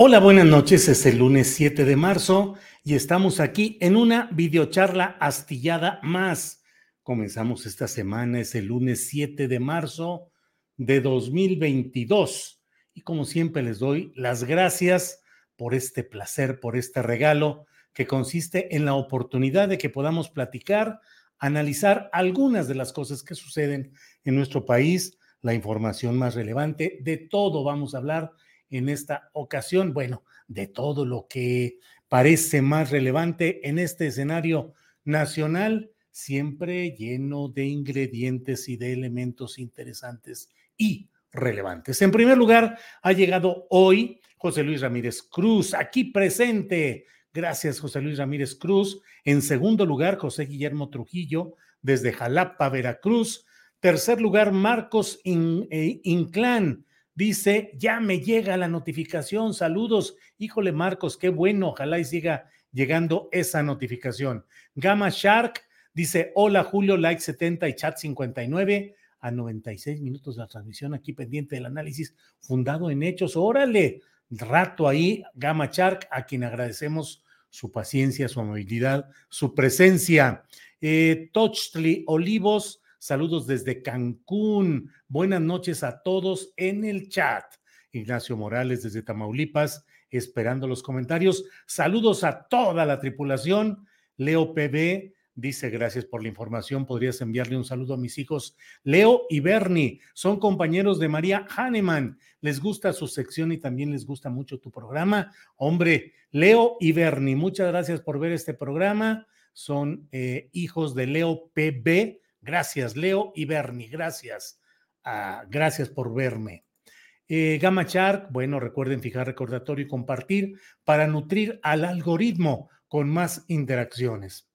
Hola, buenas noches. Es el lunes 7 de marzo y estamos aquí en una videocharla astillada más. Comenzamos esta semana, es el lunes 7 de marzo de 2022. Y como siempre les doy las gracias por este placer, por este regalo que consiste en la oportunidad de que podamos platicar, analizar algunas de las cosas que suceden en nuestro país, la información más relevante, de todo vamos a hablar en esta ocasión, bueno, de todo lo que parece más relevante en este escenario nacional, siempre lleno de ingredientes y de elementos interesantes y relevantes. En primer lugar, ha llegado hoy José Luis Ramírez Cruz, aquí presente. Gracias, José Luis Ramírez Cruz. En segundo lugar, José Guillermo Trujillo, desde Jalapa, Veracruz. Tercer lugar, Marcos eh, Inclán, Dice, ya me llega la notificación, saludos. Híjole, Marcos, qué bueno, ojalá y siga llegando esa notificación. Gama Shark dice, hola Julio, like 70 y chat 59 a 96 minutos de la transmisión aquí pendiente del análisis fundado en hechos. Órale, rato ahí, Gama Shark, a quien agradecemos su paciencia, su amabilidad, su presencia. Eh, Olivos Saludos desde Cancún. Buenas noches a todos en el chat. Ignacio Morales desde Tamaulipas, esperando los comentarios. Saludos a toda la tripulación. Leo PB dice, gracias por la información. Podrías enviarle un saludo a mis hijos Leo y Bernie. Son compañeros de María Hahnemann. Les gusta su sección y también les gusta mucho tu programa. Hombre, Leo y Bernie, muchas gracias por ver este programa. Son eh, hijos de Leo PB Gracias, Leo y Bernie, gracias. Ah, gracias por verme. Eh, Gamma Shark, bueno, recuerden fijar recordatorio y compartir para nutrir al algoritmo con más interacciones.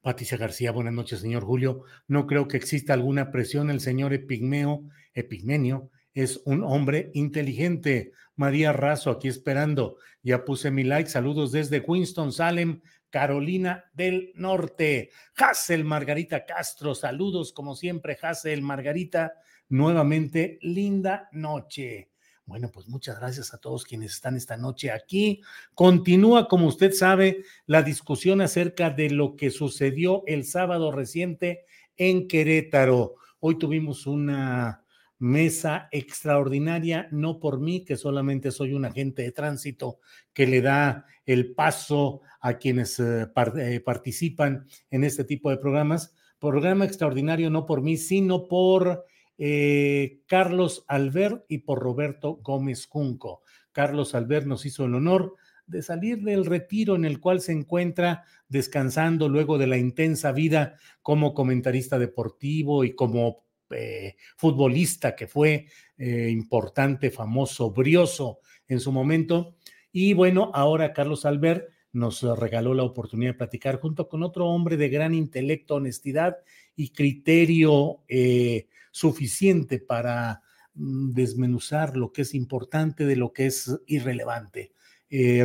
Patricia García, buenas noches, señor Julio. No creo que exista alguna presión. El señor Epigmeo, Epigmenio, es un hombre inteligente. María Razo, aquí esperando. Ya puse mi like. Saludos desde Winston Salem, Carolina del Norte. Hassel Margarita Castro, saludos como siempre, Hassel Margarita. Nuevamente, linda noche. Bueno, pues muchas gracias a todos quienes están esta noche aquí. Continúa, como usted sabe, la discusión acerca de lo que sucedió el sábado reciente en Querétaro. Hoy tuvimos una mesa extraordinaria, no por mí, que solamente soy un agente de tránsito que le da el paso a quienes eh, eh, participan en este tipo de programas. Programa extraordinario no por mí, sino por eh, Carlos Albert y por Roberto Gómez Junco. Carlos Albert nos hizo el honor de salir del retiro en el cual se encuentra descansando luego de la intensa vida como comentarista deportivo y como eh, futbolista que fue eh, importante, famoso, brioso en su momento. Y bueno, ahora Carlos Albert nos regaló la oportunidad de platicar junto con otro hombre de gran intelecto, honestidad y criterio eh, suficiente para mm, desmenuzar lo que es importante de lo que es irrelevante.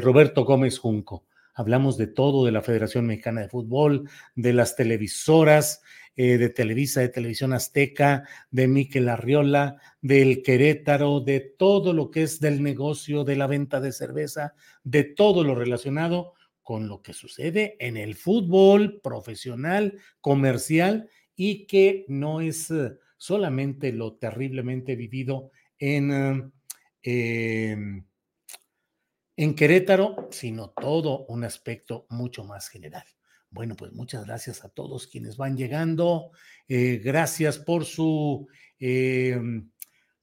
Roberto Gómez Junco. Hablamos de todo, de la Federación Mexicana de Fútbol, de las televisoras, eh, de Televisa, de Televisión Azteca, de Miquel Arriola, del Querétaro, de todo lo que es del negocio, de la venta de cerveza, de todo lo relacionado con lo que sucede en el fútbol profesional, comercial y que no es eh, solamente lo terriblemente vivido en, em, en Querétaro, sino todo un aspecto mucho más general. Bueno, pues muchas gracias a todos quienes van llegando. Eh, gracias por su em,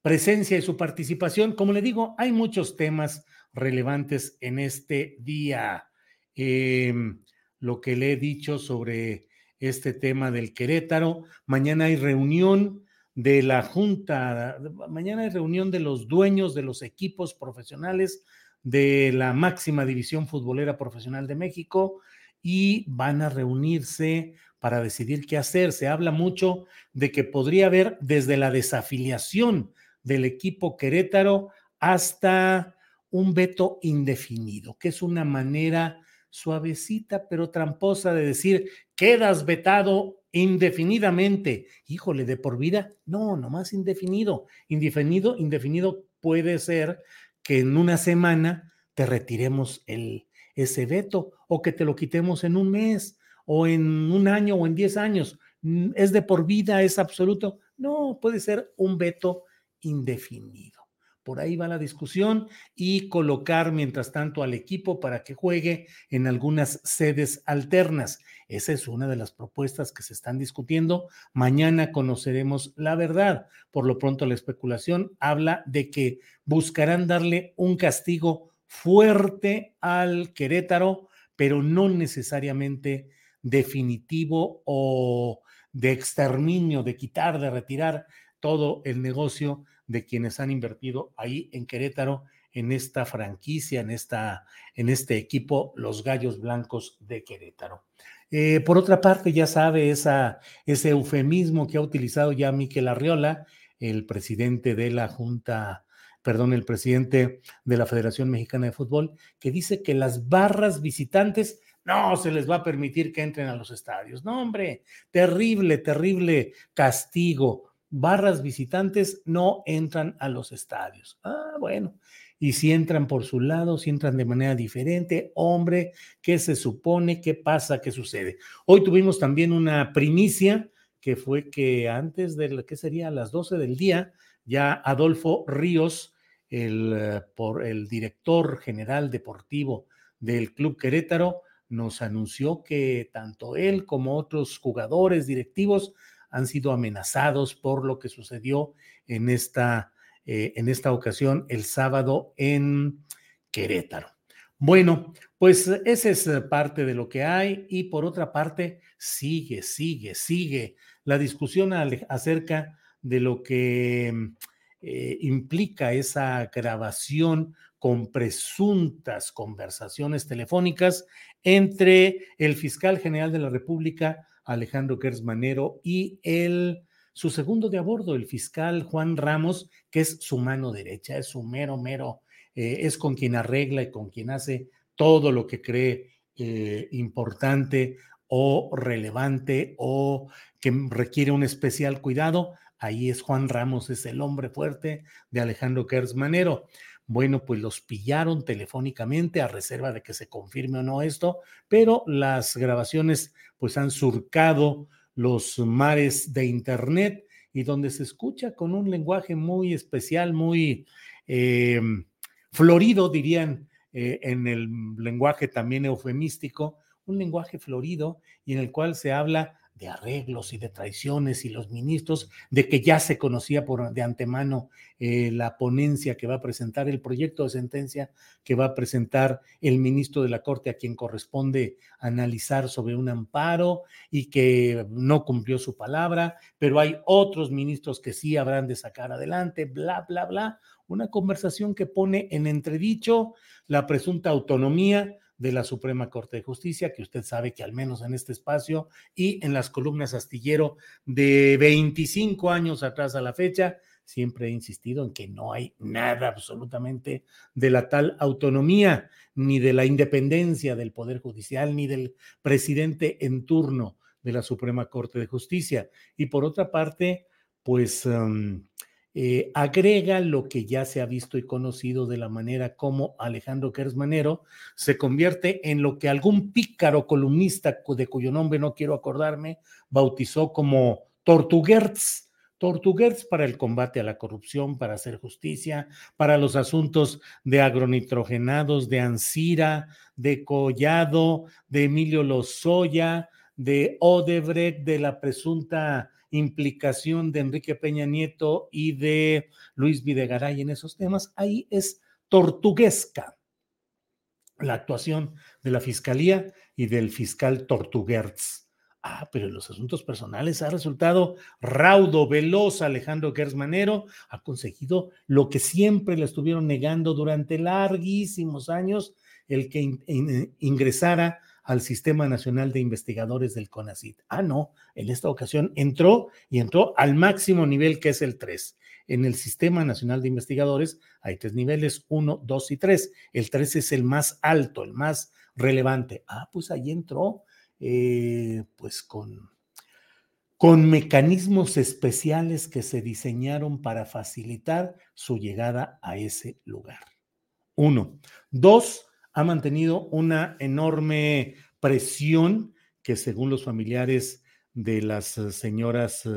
presencia y su participación. Como le digo, hay muchos temas relevantes en este día. Em, lo que le he dicho sobre este tema del Querétaro. Mañana hay reunión de la Junta, mañana hay reunión de los dueños de los equipos profesionales de la máxima división futbolera profesional de México y van a reunirse para decidir qué hacer. Se habla mucho de que podría haber desde la desafiliación del equipo Querétaro hasta un veto indefinido, que es una manera suavecita pero tramposa de decir, quedas vetado indefinidamente. Híjole, de por vida, no, nomás indefinido. Indefinido, indefinido puede ser que en una semana te retiremos el, ese veto o que te lo quitemos en un mes o en un año o en diez años. ¿Es de por vida? ¿Es absoluto? No, puede ser un veto indefinido. Por ahí va la discusión y colocar mientras tanto al equipo para que juegue en algunas sedes alternas. Esa es una de las propuestas que se están discutiendo. Mañana conoceremos la verdad. Por lo pronto la especulación habla de que buscarán darle un castigo fuerte al Querétaro, pero no necesariamente definitivo o de exterminio, de quitar, de retirar todo el negocio de quienes han invertido ahí en Querétaro, en esta franquicia, en, esta, en este equipo, los Gallos Blancos de Querétaro. Eh, por otra parte, ya sabe ese eufemismo que ha utilizado ya Miquel Arriola, el presidente de la Junta, perdón, el presidente de la Federación Mexicana de Fútbol, que dice que las barras visitantes no se les va a permitir que entren a los estadios. No, hombre, terrible, terrible castigo barras visitantes no entran a los estadios. Ah, bueno. Y si entran por su lado, si entran de manera diferente, hombre, ¿qué se supone? ¿Qué pasa? ¿Qué sucede? Hoy tuvimos también una primicia que fue que antes de, ¿qué sería? A las 12 del día, ya Adolfo Ríos, el, eh, por, el director general deportivo del Club Querétaro, nos anunció que tanto él como otros jugadores directivos han sido amenazados por lo que sucedió en esta, eh, en esta ocasión el sábado en Querétaro. Bueno, pues esa es parte de lo que hay y por otra parte sigue, sigue, sigue la discusión acerca de lo que eh, implica esa grabación con presuntas conversaciones telefónicas entre el fiscal general de la República, Alejandro Manero y el, su segundo de a bordo, el fiscal Juan Ramos, que es su mano derecha, es su mero, mero, eh, es con quien arregla y con quien hace todo lo que cree eh, importante o relevante o que requiere un especial cuidado. Ahí es Juan Ramos, es el hombre fuerte de Alejandro Manero. Bueno, pues los pillaron telefónicamente a reserva de que se confirme o no esto, pero las grabaciones pues han surcado los mares de Internet y donde se escucha con un lenguaje muy especial, muy eh, florido, dirían eh, en el lenguaje también eufemístico, un lenguaje florido y en el cual se habla de arreglos y de traiciones y los ministros, de que ya se conocía por de antemano eh, la ponencia que va a presentar, el proyecto de sentencia que va a presentar el ministro de la Corte a quien corresponde analizar sobre un amparo y que no cumplió su palabra, pero hay otros ministros que sí habrán de sacar adelante, bla, bla, bla. Una conversación que pone en entredicho la presunta autonomía de la Suprema Corte de Justicia, que usted sabe que al menos en este espacio y en las columnas astillero de 25 años atrás a la fecha, siempre he insistido en que no hay nada absolutamente de la tal autonomía, ni de la independencia del Poder Judicial, ni del presidente en turno de la Suprema Corte de Justicia. Y por otra parte, pues um, eh, agrega lo que ya se ha visto y conocido de la manera como Alejandro Kersmanero se convierte en lo que algún pícaro columnista de cuyo nombre no quiero acordarme bautizó como Tortuguerz. Tortuguerz para el combate a la corrupción, para hacer justicia, para los asuntos de agronitrogenados, de Ansira, de Collado, de Emilio Lozoya, de Odebrecht, de la presunta implicación de Enrique Peña Nieto y de Luis Videgaray en esos temas, ahí es tortuguesca la actuación de la fiscalía y del fiscal Tortuguerz. Ah, pero en los asuntos personales ha resultado raudo, veloz. Alejandro Gersmanero ha conseguido lo que siempre le estuvieron negando durante larguísimos años, el que ingresara al Sistema Nacional de Investigadores del CONACIT. Ah, no, en esta ocasión entró y entró al máximo nivel que es el 3. En el Sistema Nacional de Investigadores hay tres niveles, 1, 2 y 3. El 3 es el más alto, el más relevante. Ah, pues ahí entró, eh, pues con, con mecanismos especiales que se diseñaron para facilitar su llegada a ese lugar. Uno. Dos, ha mantenido una enorme presión que según los familiares de las eh, señoras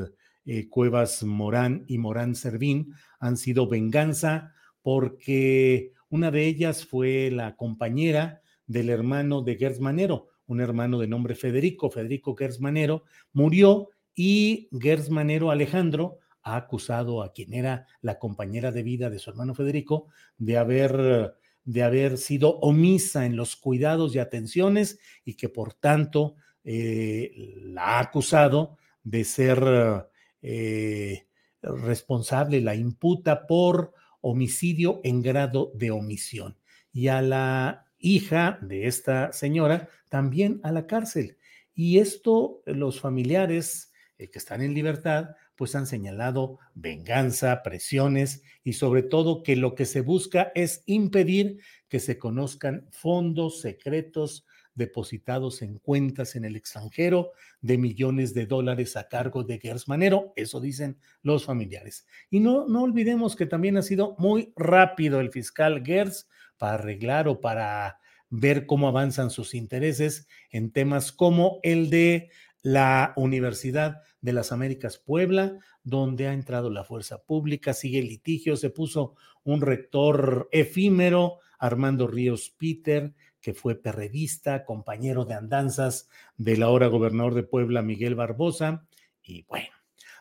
eh, Cuevas Morán y Morán Servín han sido venganza porque una de ellas fue la compañera del hermano de Gers Manero, un hermano de nombre Federico, Federico Gers Manero, murió y Gers Manero Alejandro ha acusado a quien era la compañera de vida de su hermano Federico de haber de haber sido omisa en los cuidados y atenciones y que por tanto eh, la ha acusado de ser eh, responsable, la imputa por homicidio en grado de omisión. Y a la hija de esta señora también a la cárcel. Y esto los familiares eh, que están en libertad pues han señalado venganza, presiones y sobre todo que lo que se busca es impedir que se conozcan fondos secretos depositados en cuentas en el extranjero de millones de dólares a cargo de Gers Manero, eso dicen los familiares. Y no, no olvidemos que también ha sido muy rápido el fiscal Gers para arreglar o para ver cómo avanzan sus intereses en temas como el de la Universidad de las Américas Puebla, donde ha entrado la fuerza pública, sigue el litigio, se puso un rector efímero, Armando Ríos Peter, que fue perredista, compañero de andanzas del ahora gobernador de Puebla, Miguel Barbosa, y bueno.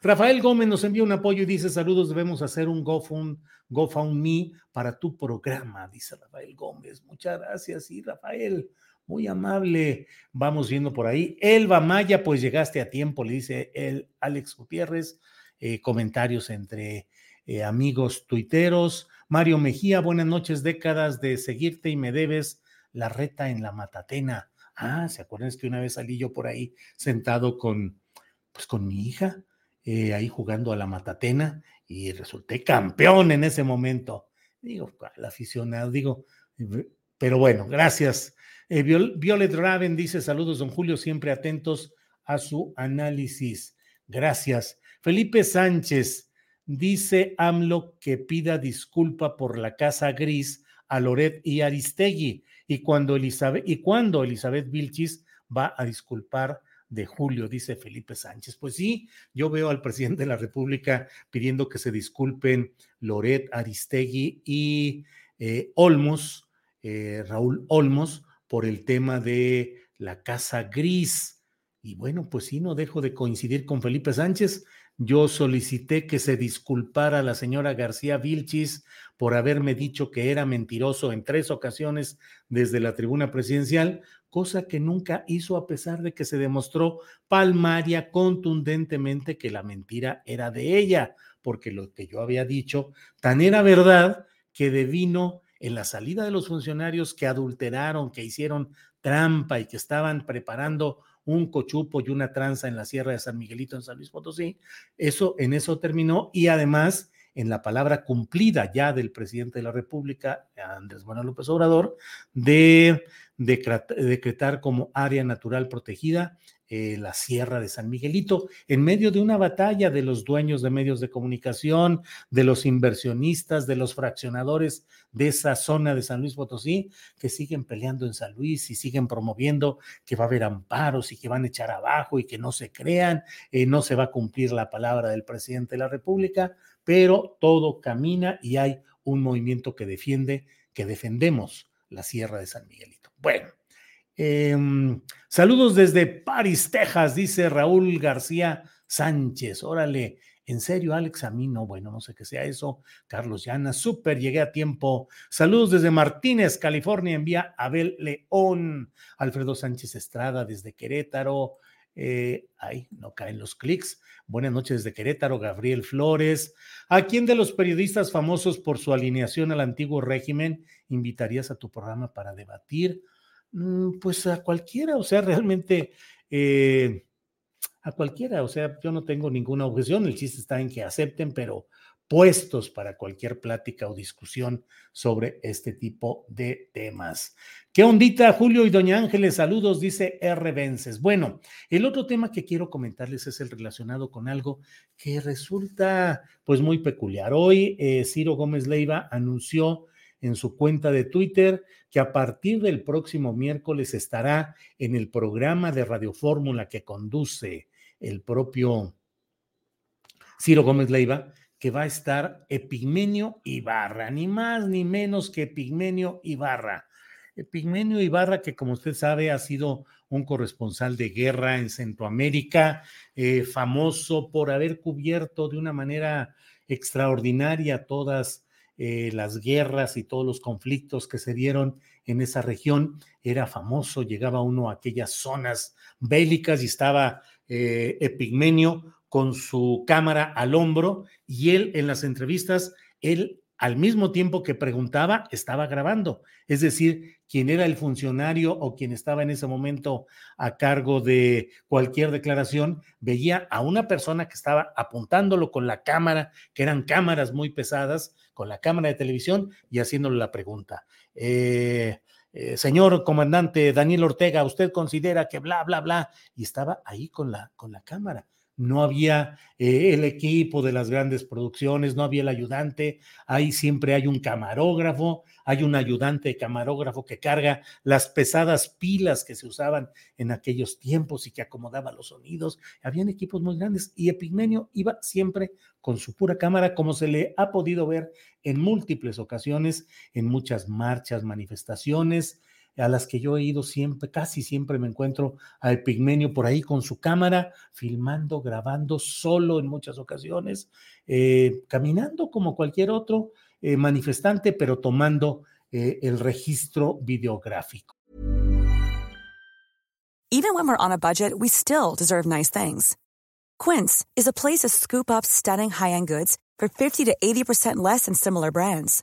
Rafael Gómez nos envía un apoyo y dice: Saludos, debemos hacer un GoFund, GoFundMe para tu programa, dice Rafael Gómez. Muchas gracias, sí, Rafael. Muy amable. Vamos viendo por ahí. Elba Maya, pues llegaste a tiempo, le dice el Alex Gutiérrez. Eh, comentarios entre eh, amigos tuiteros. Mario Mejía, buenas noches, décadas de seguirte y me debes la reta en la matatena. Ah, ¿se acuerdan? Que una vez salí yo por ahí sentado con, pues con mi hija, eh, ahí jugando a la matatena y resulté campeón en ese momento. Digo, el aficionado, digo, pero bueno, gracias eh, Violet Raven dice: Saludos, don Julio, siempre atentos a su análisis. Gracias. Felipe Sánchez dice: AMLO que pida disculpa por la casa gris a Loret y Aristegui. Y cuando Elizabeth, y cuando Elizabeth Vilchis va a disculpar de Julio, dice Felipe Sánchez. Pues sí, yo veo al presidente de la República pidiendo que se disculpen Loret, Aristegui y eh, Olmos, eh, Raúl Olmos, por el tema de la Casa Gris. Y bueno, pues sí, no dejo de coincidir con Felipe Sánchez. Yo solicité que se disculpara la señora García Vilchis por haberme dicho que era mentiroso en tres ocasiones desde la tribuna presidencial, cosa que nunca hizo a pesar de que se demostró palmaria contundentemente que la mentira era de ella, porque lo que yo había dicho tan era verdad que devino en la salida de los funcionarios que adulteraron, que hicieron trampa y que estaban preparando un cochupo y una tranza en la Sierra de San Miguelito en San Luis Potosí, eso en eso terminó y además en la palabra cumplida ya del presidente de la República, Andrés Manuel López Obrador, de decretar como área natural protegida eh, la Sierra de San Miguelito, en medio de una batalla de los dueños de medios de comunicación, de los inversionistas, de los fraccionadores de esa zona de San Luis Potosí, que siguen peleando en San Luis y siguen promoviendo que va a haber amparos y que van a echar abajo y que no se crean, eh, no se va a cumplir la palabra del presidente de la República, pero todo camina y hay un movimiento que defiende, que defendemos la Sierra de San Miguelito. Bueno. Em, saludos desde Paris, Texas, dice Raúl García Sánchez. Órale, en serio, Alex, a mí no, bueno, no sé qué sea eso. Carlos Llana, súper, llegué a tiempo. Saludos desde Martínez, California, envía Abel León. Alfredo Sánchez Estrada desde Querétaro. Eh, ay, no caen los clics. Buenas noches desde Querétaro, Gabriel Flores. ¿A quién de los periodistas famosos por su alineación al antiguo régimen invitarías a tu programa para debatir? Mm, pues a cualquiera, o sea, realmente eh, a cualquiera, o sea, yo no tengo ninguna objeción, el chiste está en que acepten, pero puestos para cualquier plática o discusión sobre este tipo de temas. ¿Qué ondita, Julio y Doña Ángeles? Saludos, dice R. Vences. Bueno, el otro tema que quiero comentarles es el relacionado con algo que resulta pues muy peculiar. Hoy eh, Ciro Gómez Leiva anunció en su cuenta de Twitter que a partir del próximo miércoles estará en el programa de Radio Fórmula que conduce el propio Ciro Gómez Leiva, que va a estar Epigmenio Ibarra, ni más ni menos que Epigmenio Ibarra. Epigmenio Ibarra, que como usted sabe ha sido un corresponsal de guerra en Centroamérica, eh, famoso por haber cubierto de una manera extraordinaria todas eh, las guerras y todos los conflictos que se dieron en esa región. Era famoso, llegaba uno a aquellas zonas bélicas y estaba eh, Epigmenio con su cámara al hombro y él en las entrevistas, él al mismo tiempo que preguntaba, estaba grabando. Es decir, quien era el funcionario o quien estaba en ese momento a cargo de cualquier declaración, veía a una persona que estaba apuntándolo con la cámara, que eran cámaras muy pesadas, con la cámara de televisión y haciéndole la pregunta. Eh, eh, señor comandante Daniel Ortega, ¿usted considera que bla, bla, bla? Y estaba ahí con la, con la cámara no había eh, el equipo de las grandes producciones, no había el ayudante, ahí siempre hay un camarógrafo, hay un ayudante camarógrafo que carga las pesadas pilas que se usaban en aquellos tiempos y que acomodaba los sonidos, habían equipos muy grandes y Epigmenio iba siempre con su pura cámara, como se le ha podido ver en múltiples ocasiones, en muchas marchas, manifestaciones, a las que yo he ido siempre, casi siempre me encuentro a Epigmenio por ahí con su cámara, filmando, grabando solo en muchas ocasiones, eh, caminando como cualquier otro eh, manifestante, pero tomando eh, el registro videográfico. Even when we're on a budget, we still deserve nice things. Quince is a place to scoop up stunning high-end goods for 50 to 80% less than similar brands.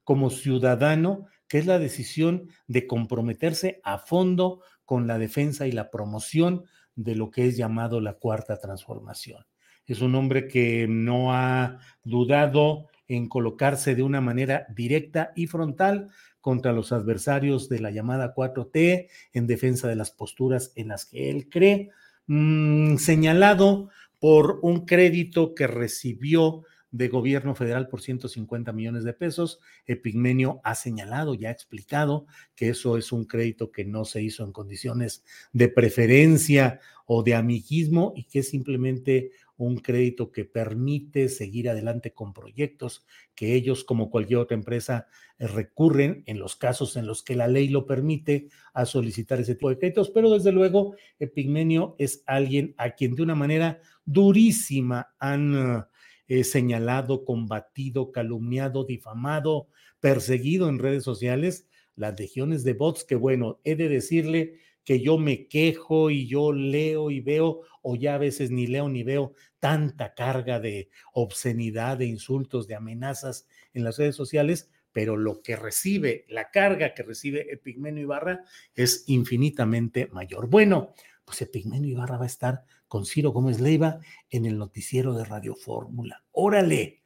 como ciudadano, que es la decisión de comprometerse a fondo con la defensa y la promoción de lo que es llamado la cuarta transformación. Es un hombre que no ha dudado en colocarse de una manera directa y frontal contra los adversarios de la llamada 4T, en defensa de las posturas en las que él cree, mm, señalado por un crédito que recibió de gobierno federal por 150 millones de pesos. Epigmenio ha señalado, ya ha explicado que eso es un crédito que no se hizo en condiciones de preferencia o de amiguismo y que es simplemente un crédito que permite seguir adelante con proyectos que ellos, como cualquier otra empresa, recurren en los casos en los que la ley lo permite a solicitar ese tipo de créditos. Pero desde luego, Epigmenio es alguien a quien de una manera durísima han eh, señalado, combatido, calumniado, difamado, perseguido en redes sociales las legiones de bots que, bueno, he de decirle que yo me quejo y yo leo y veo, o ya a veces ni leo ni veo tanta carga de obscenidad, de insultos, de amenazas en las redes sociales, pero lo que recibe, la carga que recibe Epigmenio Ibarra es infinitamente mayor. Bueno, pues Epigmenio Ibarra va a estar con Ciro Gómez Leiva en el noticiero de Radio Fórmula. Órale.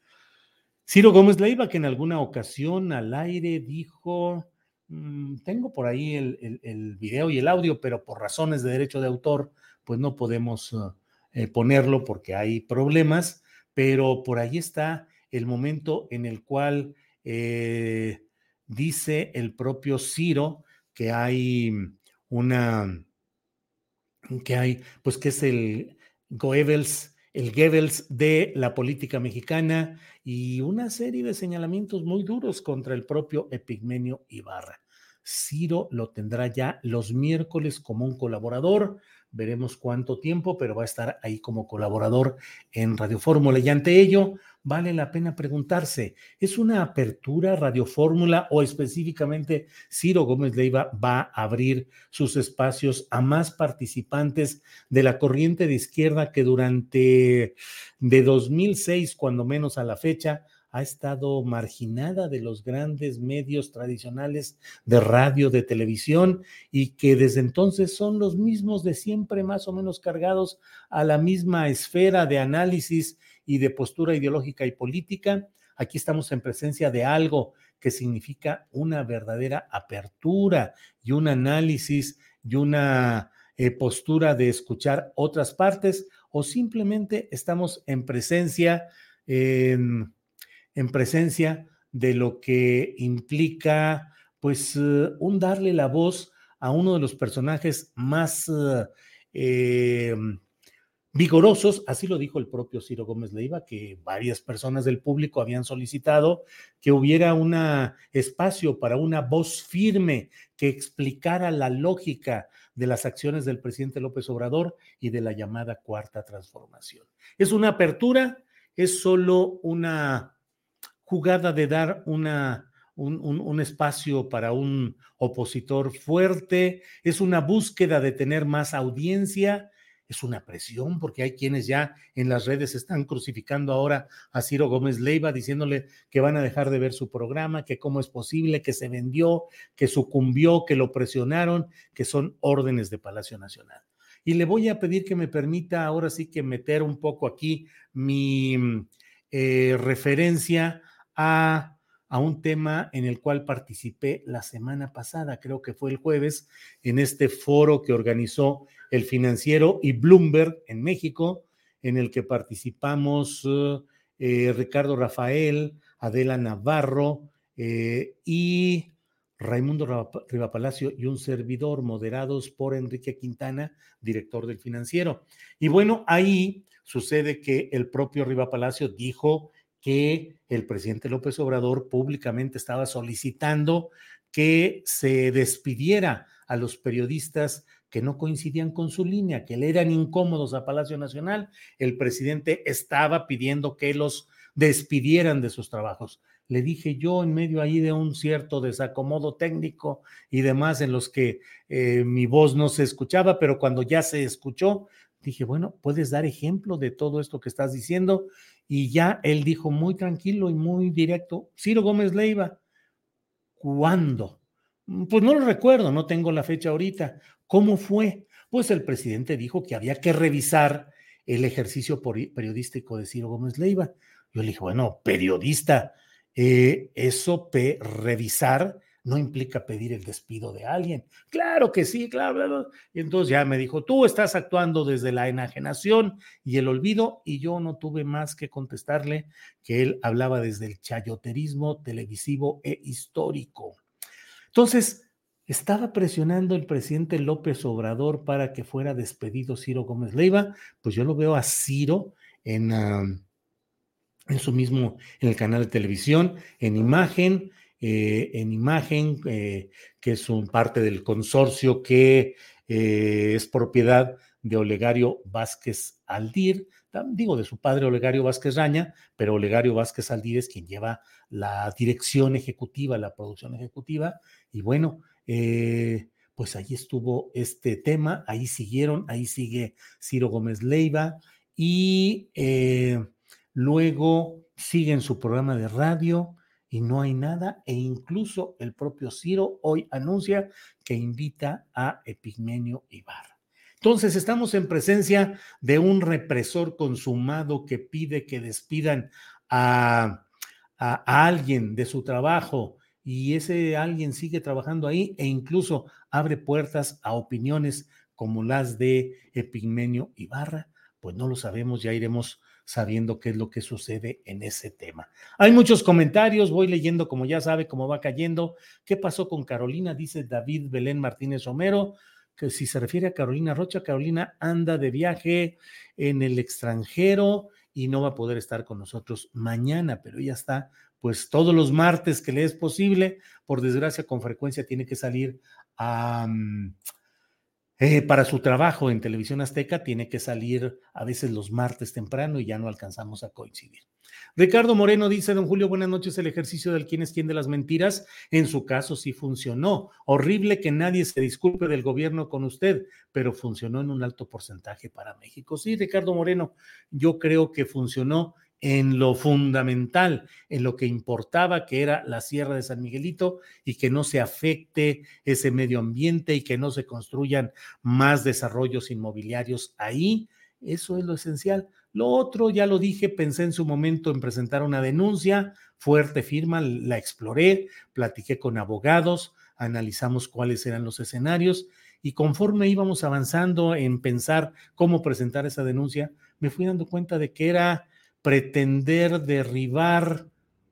Ciro Gómez Leiva, que en alguna ocasión al aire dijo, Mm, tengo por ahí el, video y el audio, pero por razones de derecho de autor, pues no podemos uh, eh, ponerlo porque hay problemas, pero por ahí está el momento en el cual eh, dice el propio Ciro que hay una, que hay, pues que es el Goebbels, el Goebbels de la política mexicana y una serie de señalamientos muy duros contra el propio Epigmenio Ibarra. Ciro lo tendrá ya los miércoles como un colaborador. Veremos cuánto tiempo, pero va a estar ahí como colaborador en Radio Fórmula. Y ante ello, vale la pena preguntarse, ¿es una apertura Radio Fórmula o específicamente Ciro Gómez Leiva va a abrir sus espacios a más participantes de la corriente de izquierda que durante de 2006, cuando menos a la fecha, ha estado marginada de los grandes medios tradicionales de radio, de televisión, y que desde entonces son los mismos de siempre, más o menos cargados a la misma esfera de análisis y de postura ideológica y política. Aquí estamos en presencia de algo que significa una verdadera apertura y un análisis y una eh, postura de escuchar otras partes o simplemente estamos en presencia en en presencia de lo que implica, pues, eh, un darle la voz a uno de los personajes más eh, em, vigorosos, así lo dijo el propio Ciro Gómez Leiva, que varias personas del público habían solicitado que hubiera un espacio para una voz firme que explicara la lógica de las acciones del presidente López Obrador y de la llamada cuarta transformación. Es una apertura, es solo una jugada de dar una, un, espacio para un opositor fuerte, es una búsqueda de tener más audiencia, es una presión, porque hay quienes ya en las redes están crucificando ahora a Ciro Gómez Leiva, diciéndole que van a dejar de ver su programa, que cómo es posible, que se vendió, que sucumbió, que lo presionaron, que son órdenes de Palacio Nacional. Y le voy a pedir que me permita ahora sí que meter un poco aquí mi eh, referencia a, un tema en el cual participé la semana pasada, creo que fue el jueves, en este foro que organizó el financiero y Bloomberg en México, en el que participamos eh, eh, Ricardo Rafael, Adela Navarro eh, y Raimundo Rivapalacio y un servidor moderados por Enrique Quintana, director del financiero. Y bueno, ahí sucede que el propio Rivapalacio dijo que el presidente López Obrador públicamente estaba solicitando que se despidiera a los periodistas que no coincidían con su línea, que le eran incómodos a Palacio Nacional. El presidente estaba pidiendo que los despidieran de sus trabajos. Le dije yo en medio ahí de un cierto desacomodo técnico y demás en los que eh, mi voz no se escuchaba, pero cuando ya se escuchó, dije, bueno, puedes dar ejemplo de todo esto que estás diciendo y ya él dijo muy tranquilo y muy directo, Ciro Gómez Leiva, ¿cuándo? Mm, pues no lo recuerdo, no tengo la fecha ahorita. ¿Cómo fue? Pues el presidente dijo que había que revisar el ejercicio periodístico de Ciro Gómez Leiva. Yo le dije, bueno, periodista, eh, eso revisar no implica pedir el despido de alguien. Claro que sí, claro. Y entonces ya me dijo, tú estás actuando desde la enajenación y el olvido, y yo no tuve más que contestarle que él hablaba desde el chayoterismo televisivo e histórico. Entonces, estaba presionando el presidente López Obrador para que fuera despedido Ciro Gómez Leiva, pues yo lo veo a Ciro en, en su mismo, en el canal de televisión, en imagen, eh, en imagen, eh, que es un parte del consorcio que eh, es propiedad de Olegario Vázquez Aldir, digo de su padre Olegario Vázquez Raña, pero Olegario Vázquez Aldir es quien lleva la dirección ejecutiva, la producción ejecutiva, y bueno, pues ahí estuvo este tema, ahí siguieron, ahí sigue Ciro Gómez Leiva, y luego sigue en su programa de radio, y no hay nada e incluso el propio Ciro hoy anuncia que invita a Epigmenio Ibarra. Entonces estamos en presencia de un represor consumado que pide que despidan a, alguien de su trabajo y ese alguien sigue trabajando ahí e incluso abre puertas a opiniones como las de Epigmenio Ibarra, pues no lo sabemos, ya iremos sabiendo qué es lo que sucede en ese tema. Hay muchos comentarios, voy leyendo como ya sabe cómo va cayendo. ¿Qué pasó con Carolina? Dice David Belén Martínez Romero, que si se refiere a Carolina Rocha, Carolina anda de viaje en el extranjero y no va a poder estar con nosotros mañana, pero ella está pues todos los martes que le es posible. Por desgracia, con frecuencia tiene que salir a... Mm, eh, para su trabajo en Televisión Azteca tiene que salir a veces los martes temprano y ya no alcanzamos a coincidir. Ricardo Moreno dice, don Julio, buenas noches, el ejercicio del quién es quién de las mentiras, en su caso sí funcionó. Horrible que nadie se disculpe del gobierno con usted, pero funcionó en un alto porcentaje para México. Sí, Ricardo Moreno, yo creo que funcionó en lo fundamental, en lo que importaba, que era la Sierra de San Miguelito, y que no se afecte ese medio ambiente y que no se construyan más desarrollos inmobiliarios ahí. Eso es lo esencial. Lo otro, ya lo dije, pensé en su momento en presentar una denuncia, fuerte firma, la exploré, platiqué con abogados, analizamos cuáles eran los escenarios y conforme íbamos avanzando en pensar cómo presentar esa denuncia, me fui dando cuenta de que era pretender derribar,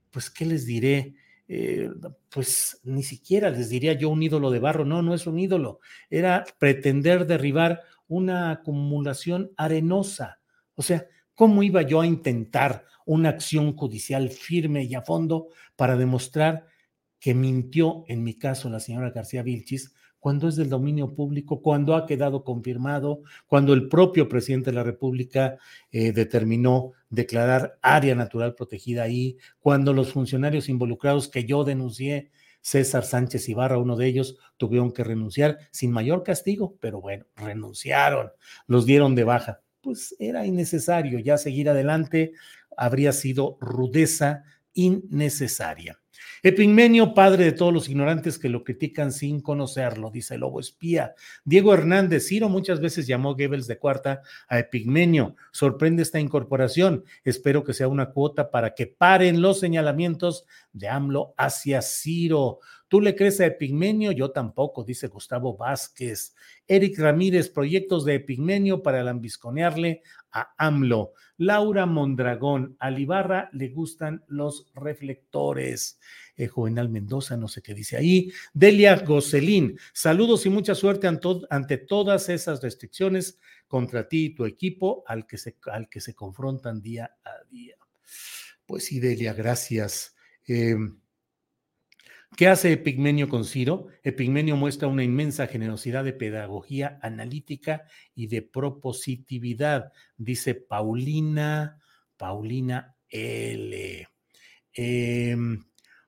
pues, ¿qué les diré? Eh, pues ni siquiera les diría yo un ídolo de barro, no, no es un ídolo, era pretender derribar una acumulación arenosa. O sea, ¿cómo iba yo a intentar una acción judicial firme y a fondo para demostrar que mintió, en mi caso, la señora García Vilchis, cuando es del dominio público, cuando ha quedado confirmado, cuando el propio presidente de la República eh, determinó declarar área natural protegida ahí, cuando los funcionarios involucrados que yo denuncié, César Sánchez Ibarra, uno de ellos, tuvieron que renunciar sin mayor castigo, pero bueno, renunciaron, los dieron de baja. Pues era innecesario ya seguir adelante, habría sido rudeza innecesaria. Epigmenio, padre de todos los ignorantes que lo critican sin conocerlo, dice Lobo Espía. Diego Hernández, Ciro muchas veces llamó Goebbels de cuarta a Epigmenio. Sorprende esta incorporación. Espero que sea una cuota para que paren los señalamientos de AMLO hacia Ciro. ¿Tú le crees a Epigmenio? Yo tampoco, dice Gustavo Vázquez. Eric Ramírez, proyectos de Epigmenio para lambisconearle a AMLO. Laura Mondragón, a Libarra le gustan los reflectores. Eh, Juvenal Mendoza, no sé qué dice ahí. Delia Goselín, saludos y mucha suerte ante, todas esas restricciones contra ti y tu equipo al que, se, al que se confrontan día a día. Pues sí, Delia, gracias. Em, ¿Qué hace Epigmenio con Ciro? Epigmenio muestra una inmensa generosidad de pedagogía analítica y de propositividad, dice Paulina, Paulina L. Em,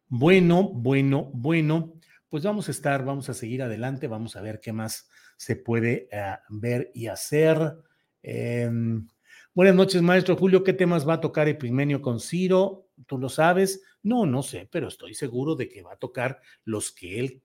bueno, bueno, bueno, pues vamos a estar, vamos a seguir adelante, vamos a ver qué más se puede eh, ver y hacer. Em, buenas noches, maestro Julio. ¿Qué temas va a tocar Epigmenio con Ciro? ¿Tú lo sabes? No, no sé, pero estoy seguro de que va a tocar los que él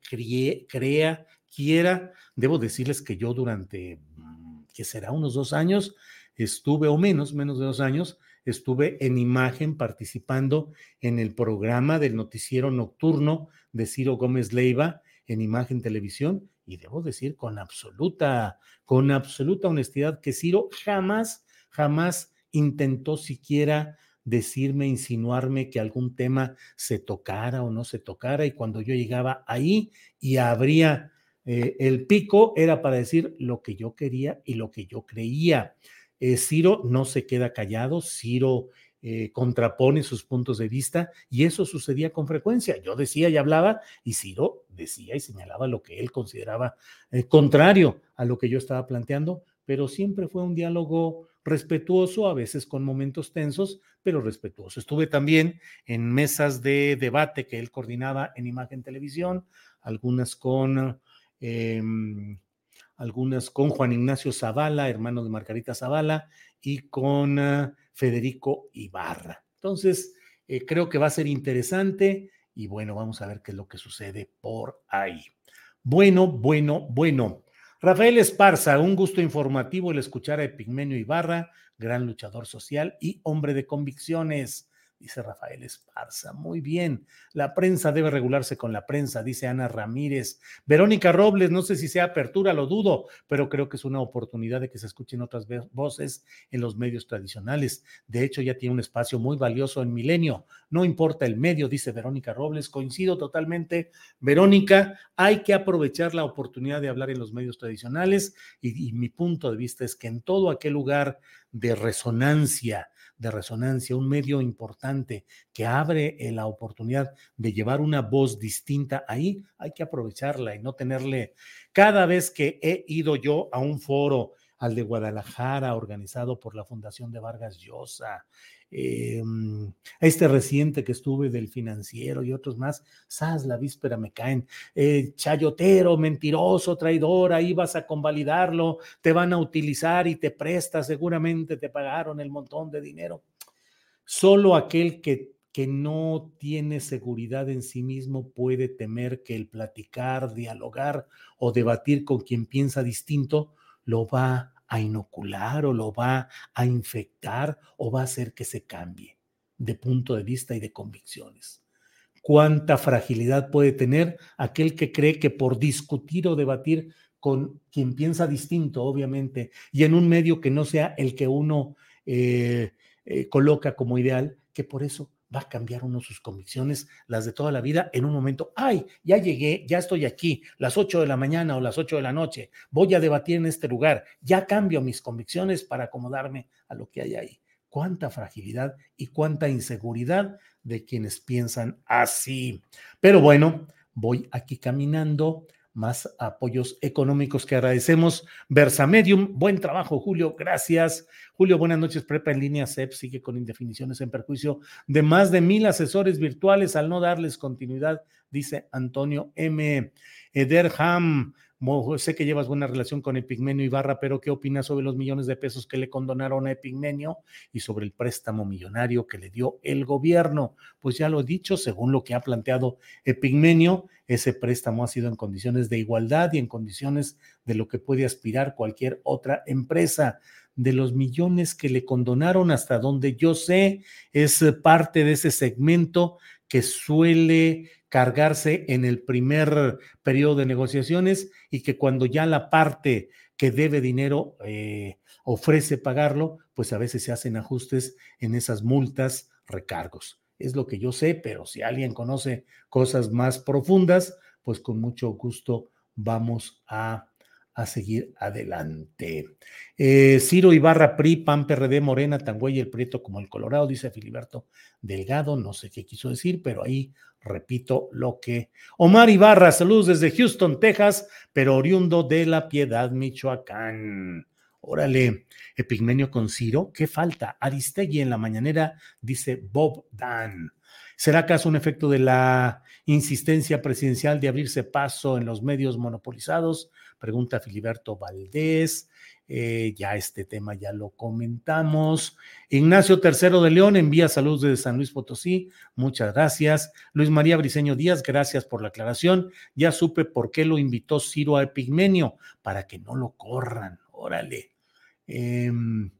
crea, quiera. Debo decirles que yo durante, mm, que será unos dos años, estuve, o menos, menos de dos años, estuve en imagen participando en el programa del noticiero nocturno de Ciro Gómez Leiva en imagen televisión y debo decir con absoluta, con absoluta honestidad que Ciro jamás, jamás intentó siquiera decirme, insinuarme que algún tema se tocara o no se tocara y cuando yo llegaba ahí y abría eh, el pico era para decir lo que yo quería y lo que yo creía. Eh, Ciro no se queda callado, Ciro eh, contrapone sus puntos de vista y eso sucedía con frecuencia. Yo decía y hablaba y Ciro decía y señalaba lo que él consideraba contrario a lo que yo estaba planteando, pero siempre fue un diálogo respetuoso, a veces con momentos tensos, pero respetuoso. Estuve también en mesas de debate que él coordinaba en Imagen Televisión, algunas con Em, algunas con Juan Ignacio Zavala, hermano de Margarita Zavala, y con ah, Federico Ibarra. Entonces, eh, creo que va a ser interesante y bueno, vamos a ver qué es lo que sucede por ahí. Bueno, bueno, bueno. Rafael Esparza, un gusto informativo el escuchar a Epigmenio Ibarra, gran luchador social y hombre de convicciones dice Rafael Esparza. Muy bien. La prensa debe regularse con la prensa, dice Ana Ramírez. Verónica Robles, no sé si sea apertura, lo dudo, pero creo que es una oportunidad de que se escuchen otras voces en los medios tradicionales. De hecho, ya tiene un espacio muy valioso en Milenio. No importa el medio, dice Verónica Robles. Coincido totalmente. Verónica, hay que aprovechar la oportunidad de hablar en los medios tradicionales y, y mi punto de vista es que en todo aquel lugar de resonancia, de resonancia, un medio importante que abre eh, la oportunidad de llevar una voz distinta ahí, hay que aprovecharla y no tenerle. Cada vez que he ido yo a un foro, al de Guadalajara, organizado por la Fundación de Vargas Llosa, eh, este reciente que estuve del financiero y otros más, sas, la víspera me caen, eh, chayotero, mentiroso, traidor, ahí vas a convalidarlo, te van a utilizar y te presta, seguramente te pagaron el montón de dinero. Solo aquel que, que no tiene seguridad en sí mismo puede temer que el platicar, dialogar o debatir con quien piensa distinto lo va a inocular o lo va a infectar o va a hacer que se cambie de punto de vista y de convicciones. ¿Cuánta fragilidad puede tener aquel que cree que por discutir o debatir con quien piensa distinto, obviamente, y en un medio que no sea el que uno eh, eh, coloca como ideal, que por eso va a cambiar uno sus convicciones, las de toda la vida, en un momento, ay, ya llegué, ya estoy aquí, las 8 de la mañana o las 8 de la noche, voy a debatir en este lugar, ya cambio mis convicciones para acomodarme a lo que hay ahí. Cuánta fragilidad y cuánta inseguridad de quienes piensan así. Pero bueno, voy aquí caminando más apoyos económicos que agradecemos. Versa Medium, buen trabajo, Julio, gracias. Julio, buenas noches. Prepa en línea CEP sigue con indefiniciones en perjuicio de más de mil asesores virtuales al no darles continuidad, dice Antonio M. Ederham, sé que llevas buena relación con Epigmenio Ibarra, pero ¿qué opinas sobre los millones de pesos que le condonaron a Epigmenio y sobre el préstamo millonario que le dio el gobierno? Pues ya lo he dicho, según lo que ha planteado Epigmenio, ese préstamo ha sido en condiciones de igualdad y en condiciones de lo que puede aspirar cualquier otra empresa de los millones que le condonaron, hasta donde yo sé, es parte de ese segmento que suele cargarse en el primer periodo de negociaciones y que cuando ya la parte que debe dinero eh, ofrece pagarlo, pues a veces se hacen ajustes en esas multas, recargos. Es lo que yo sé, pero si alguien conoce cosas más profundas, pues con mucho gusto vamos a a seguir adelante. Eh, Ciro Ibarra, PRI, PAN, PRD, Morena, Tangüey, el Prieto como el Colorado, dice Filiberto Delgado, no sé qué quiso decir, pero ahí repito lo que... Omar Ibarra, saludos desde Houston, Texas, pero oriundo de La Piedad, Michoacán. Órale, Epigmenio con Ciro, ¿qué falta? Aristegui en la mañanera, dice Bob Dan. ¿Será acaso un efecto de la insistencia presidencial de abrirse paso en los medios monopolizados? Pregunta Filiberto Valdés. Eh, ya este tema ya lo comentamos. Ignacio Tercero de León envía saludos desde San Luis Potosí. Muchas gracias. Luis María Briceño Díaz, gracias por la aclaración. Ya supe por qué lo invitó Ciro a Epigmenio, para que no lo corran. Órale. Em,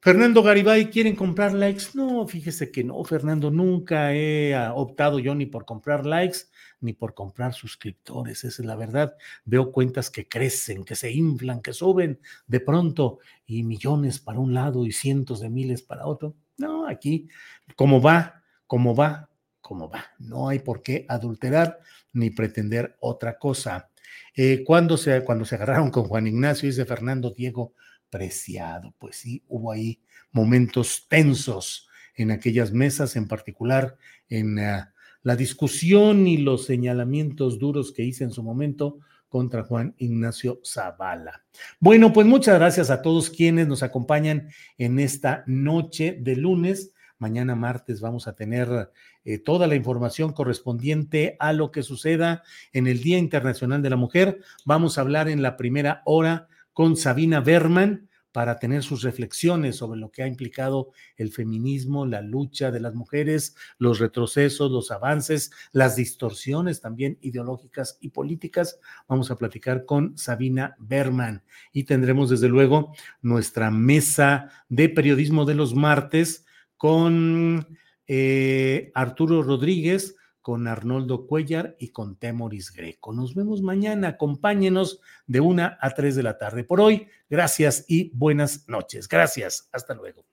Fernando Garibay, ¿quieren comprar likes? No, fíjese que no, Fernando, nunca he ah, optado yo ni por comprar likes ni por comprar suscriptores, esa es la verdad. Veo cuentas que crecen, que se inflan, que suben de pronto y millones para un lado y cientos de miles para otro. No, aquí, como va, como va, como va. No hay por qué adulterar ni pretender otra cosa. Eh, cuando, se, cuando se agarraron con Juan Ignacio, dice Fernando Diego, preciado. Pues sí, hubo ahí momentos tensos en aquellas mesas, en particular en ah, la discusión y los señalamientos duros que hice en su momento contra Juan Ignacio Zavala. Bueno, pues muchas gracias a todos quienes nos acompañan en esta noche de lunes. Mañana martes vamos a tener eh, toda la información correspondiente a lo que suceda en el Día Internacional de la Mujer. Vamos a hablar en la primera hora con Sabina Berman para tener sus reflexiones sobre lo que ha implicado el feminismo, la lucha de las mujeres, los retrocesos, los avances, las distorsiones también ideológicas y políticas. Vamos a platicar con Sabina Berman y tendremos desde luego nuestra mesa de periodismo de los martes con eh, Arturo Rodríguez, con Arnoldo Cuellar y con Temoris Greco. Nos vemos mañana. Acompáñenos de una a tres de la tarde. Por hoy, gracias y buenas noches. Gracias. Hasta luego.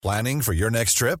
Planning for your next trip?